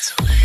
So.